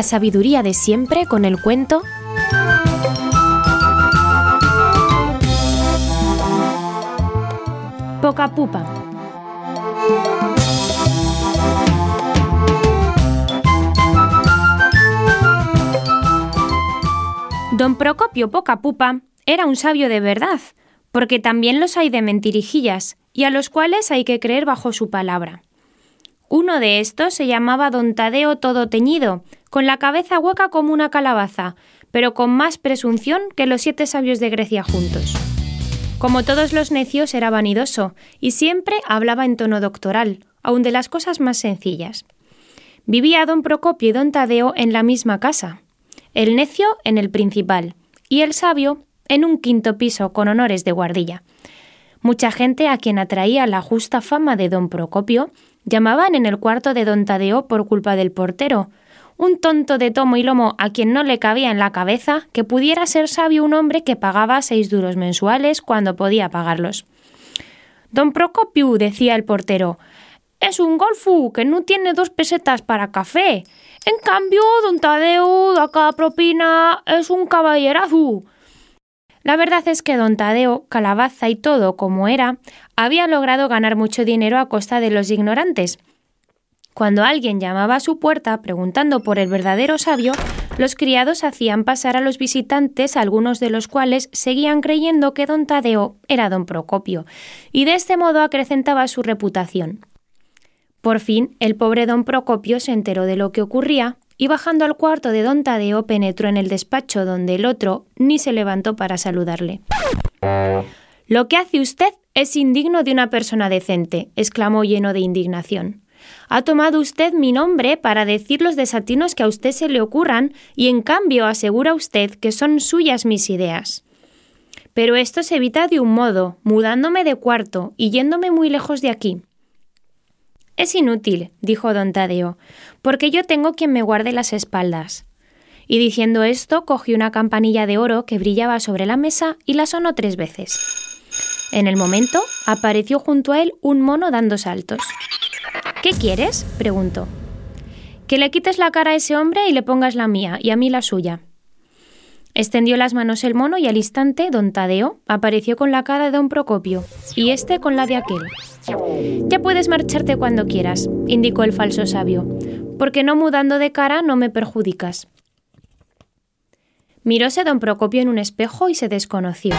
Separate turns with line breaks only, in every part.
La sabiduría de siempre con el cuento Poca Pupa. Don Procopio Poca Pupa era un sabio de verdad, porque también los hay de mentirijillas, y a los cuales hay que creer bajo su palabra. Uno de estos se llamaba don Tadeo todo teñido, con la cabeza hueca como una calabaza, pero con más presunción que los siete sabios de Grecia juntos. Como todos los necios era vanidoso, y siempre hablaba en tono doctoral, aun de las cosas más sencillas. Vivía don Procopio y don Tadeo en la misma casa, el necio en el principal, y el sabio en un quinto piso con honores de guardilla. Mucha gente a quien atraía la justa fama de don Procopio llamaban en el cuarto de don Tadeo por culpa del portero, un tonto de tomo y lomo a quien no le cabía en la cabeza que pudiera ser sabio un hombre que pagaba seis duros mensuales cuando podía pagarlos. Don Procopio, decía el portero, es un golfu que no tiene dos pesetas para café. En cambio, don Tadeo da cada propina es un caballerazo. La verdad es que don Tadeo, calabaza y todo como era, había logrado ganar mucho dinero a costa de los ignorantes. Cuando alguien llamaba a su puerta preguntando por el verdadero sabio, los criados hacían pasar a los visitantes, algunos de los cuales seguían creyendo que don Tadeo era don Procopio, y de este modo acrecentaba su reputación. Por fin, el pobre don Procopio se enteró de lo que ocurría y bajando al cuarto de don Tadeo penetró en el despacho donde el otro ni se levantó para saludarle. Lo que hace usted es indigno de una persona decente, exclamó lleno de indignación. Ha tomado usted mi nombre para decir los desatinos que a usted se le ocurran y en cambio asegura usted que son suyas mis ideas. Pero esto se evita de un modo, mudándome de cuarto y yéndome muy lejos de aquí. Es inútil, dijo don Tadeo, porque yo tengo quien me guarde las espaldas. Y diciendo esto, cogió una campanilla de oro que brillaba sobre la mesa y la sonó tres veces. En el momento, apareció junto a él un mono dando saltos. ¿Qué quieres? preguntó. Que le quites la cara a ese hombre y le pongas la mía, y a mí la suya. Extendió las manos el mono y al instante don Tadeo apareció con la cara de don Procopio y este con la de aquel. Ya puedes marcharte cuando quieras, indicó el falso sabio, porque no mudando de cara no me perjudicas. Miróse don Procopio en un espejo y se desconoció.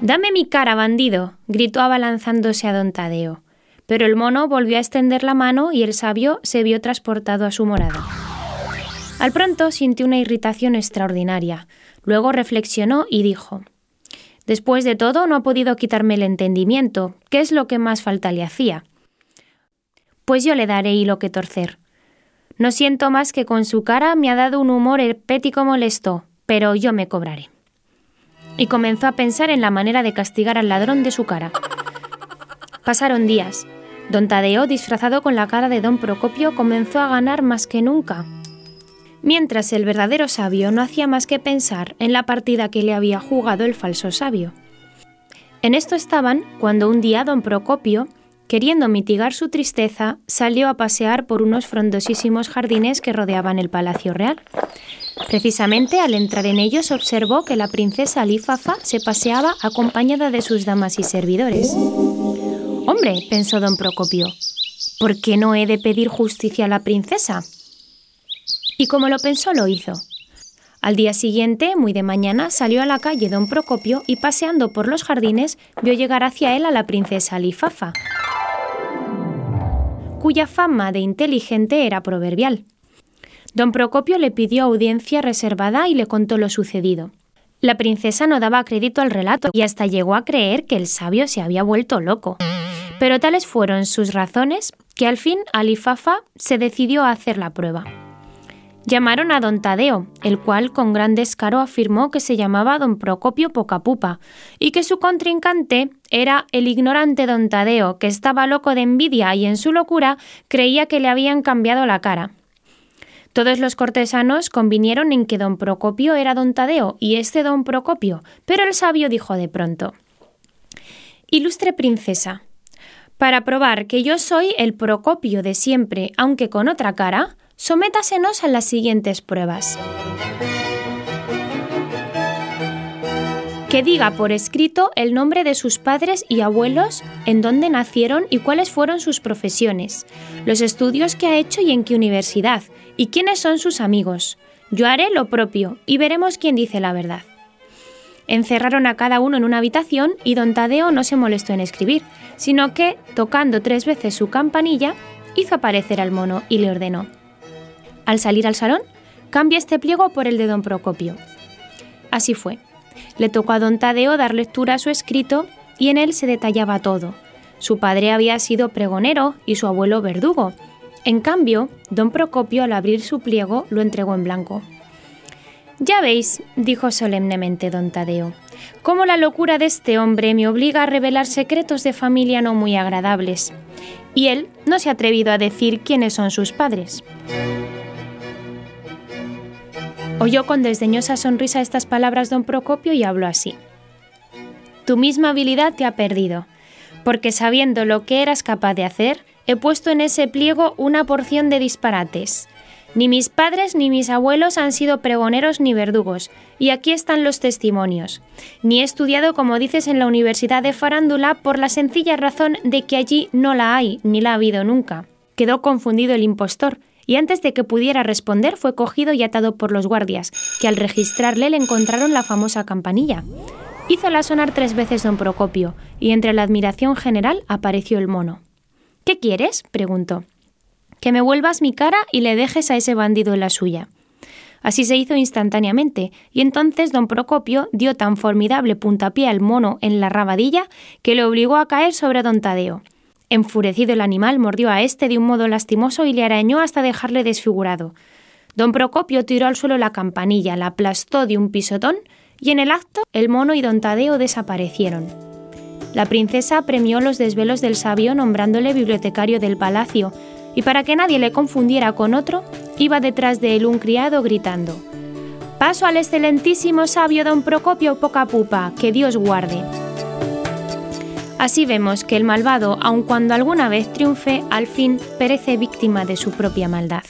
Dame mi cara, bandido, gritó abalanzándose a don Tadeo. Pero el mono volvió a extender la mano y el sabio se vio transportado a su morada. Al pronto sintió una irritación extraordinaria. Luego reflexionó y dijo Después de todo, no ha podido quitarme el entendimiento, que es lo que más falta le hacía. Pues yo le daré hilo que torcer. No siento más que con su cara me ha dado un humor herpético molesto, pero yo me cobraré. Y comenzó a pensar en la manera de castigar al ladrón de su cara. Pasaron días. Don Tadeo, disfrazado con la cara de don Procopio, comenzó a ganar más que nunca mientras el verdadero sabio no hacía más que pensar en la partida que le había jugado el falso sabio. En esto estaban cuando un día don Procopio, queriendo mitigar su tristeza, salió a pasear por unos frondosísimos jardines que rodeaban el palacio real. Precisamente al entrar en ellos observó que la princesa Alifafa se paseaba acompañada de sus damas y servidores. Hombre, pensó don Procopio, ¿por qué no he de pedir justicia a la princesa? Y como lo pensó, lo hizo. Al día siguiente, muy de mañana, salió a la calle don Procopio y paseando por los jardines vio llegar hacia él a la princesa Lifafa, cuya fama de inteligente era proverbial. Don Procopio le pidió audiencia reservada y le contó lo sucedido. La princesa no daba crédito al relato y hasta llegó a creer que el sabio se había vuelto loco. Pero tales fueron sus razones que al fin Alifafa se decidió a hacer la prueba. Llamaron a don Tadeo, el cual con gran descaro afirmó que se llamaba don Procopio Pocapupa y que su contrincante era el ignorante don Tadeo, que estaba loco de envidia y en su locura creía que le habían cambiado la cara. Todos los cortesanos convinieron en que don Procopio era don Tadeo y este don Procopio, pero el sabio dijo de pronto Ilustre princesa, para probar que yo soy el Procopio de siempre, aunque con otra cara, sométasenos a las siguientes pruebas. que diga por escrito el nombre de sus padres y abuelos, en dónde nacieron y cuáles fueron sus profesiones, los estudios que ha hecho y en qué universidad, y quiénes son sus amigos. Yo haré lo propio y veremos quién dice la verdad. Encerraron a cada uno en una habitación y don Tadeo no se molestó en escribir, sino que, tocando tres veces su campanilla, hizo aparecer al mono y le ordenó. Al salir al salón, cambia este pliego por el de don Procopio. Así fue. Le tocó a don Tadeo dar lectura a su escrito y en él se detallaba todo. Su padre había sido pregonero y su abuelo verdugo. En cambio, don Procopio al abrir su pliego lo entregó en blanco. Ya veis, dijo solemnemente don Tadeo, cómo la locura de este hombre me obliga a revelar secretos de familia no muy agradables. Y él no se ha atrevido a decir quiénes son sus padres. Oyó con desdeñosa sonrisa estas palabras don Procopio y habló así. Tu misma habilidad te ha perdido, porque sabiendo lo que eras capaz de hacer, he puesto en ese pliego una porción de disparates. Ni mis padres ni mis abuelos han sido pregoneros ni verdugos, y aquí están los testimonios. Ni he estudiado, como dices, en la Universidad de Farándula por la sencilla razón de que allí no la hay, ni la ha habido nunca. Quedó confundido el impostor, y antes de que pudiera responder fue cogido y atado por los guardias, que al registrarle le encontraron la famosa campanilla. Hízola sonar tres veces don Procopio, y entre la admiración general apareció el mono. ¿Qué quieres? preguntó. Que me vuelvas mi cara y le dejes a ese bandido la suya. Así se hizo instantáneamente, y entonces don Procopio dio tan formidable puntapié al mono en la rabadilla que le obligó a caer sobre don Tadeo. Enfurecido el animal mordió a este de un modo lastimoso y le arañó hasta dejarle desfigurado. Don Procopio tiró al suelo la campanilla, la aplastó de un pisotón y en el acto el mono y don Tadeo desaparecieron. La princesa premió los desvelos del sabio nombrándole bibliotecario del palacio y para que nadie le confundiera con otro, iba detrás de él un criado gritando Paso al excelentísimo sabio don Procopio Pocapupa, que Dios guarde. Así vemos que el malvado, aun cuando alguna vez triunfe, al fin perece víctima de su propia maldad.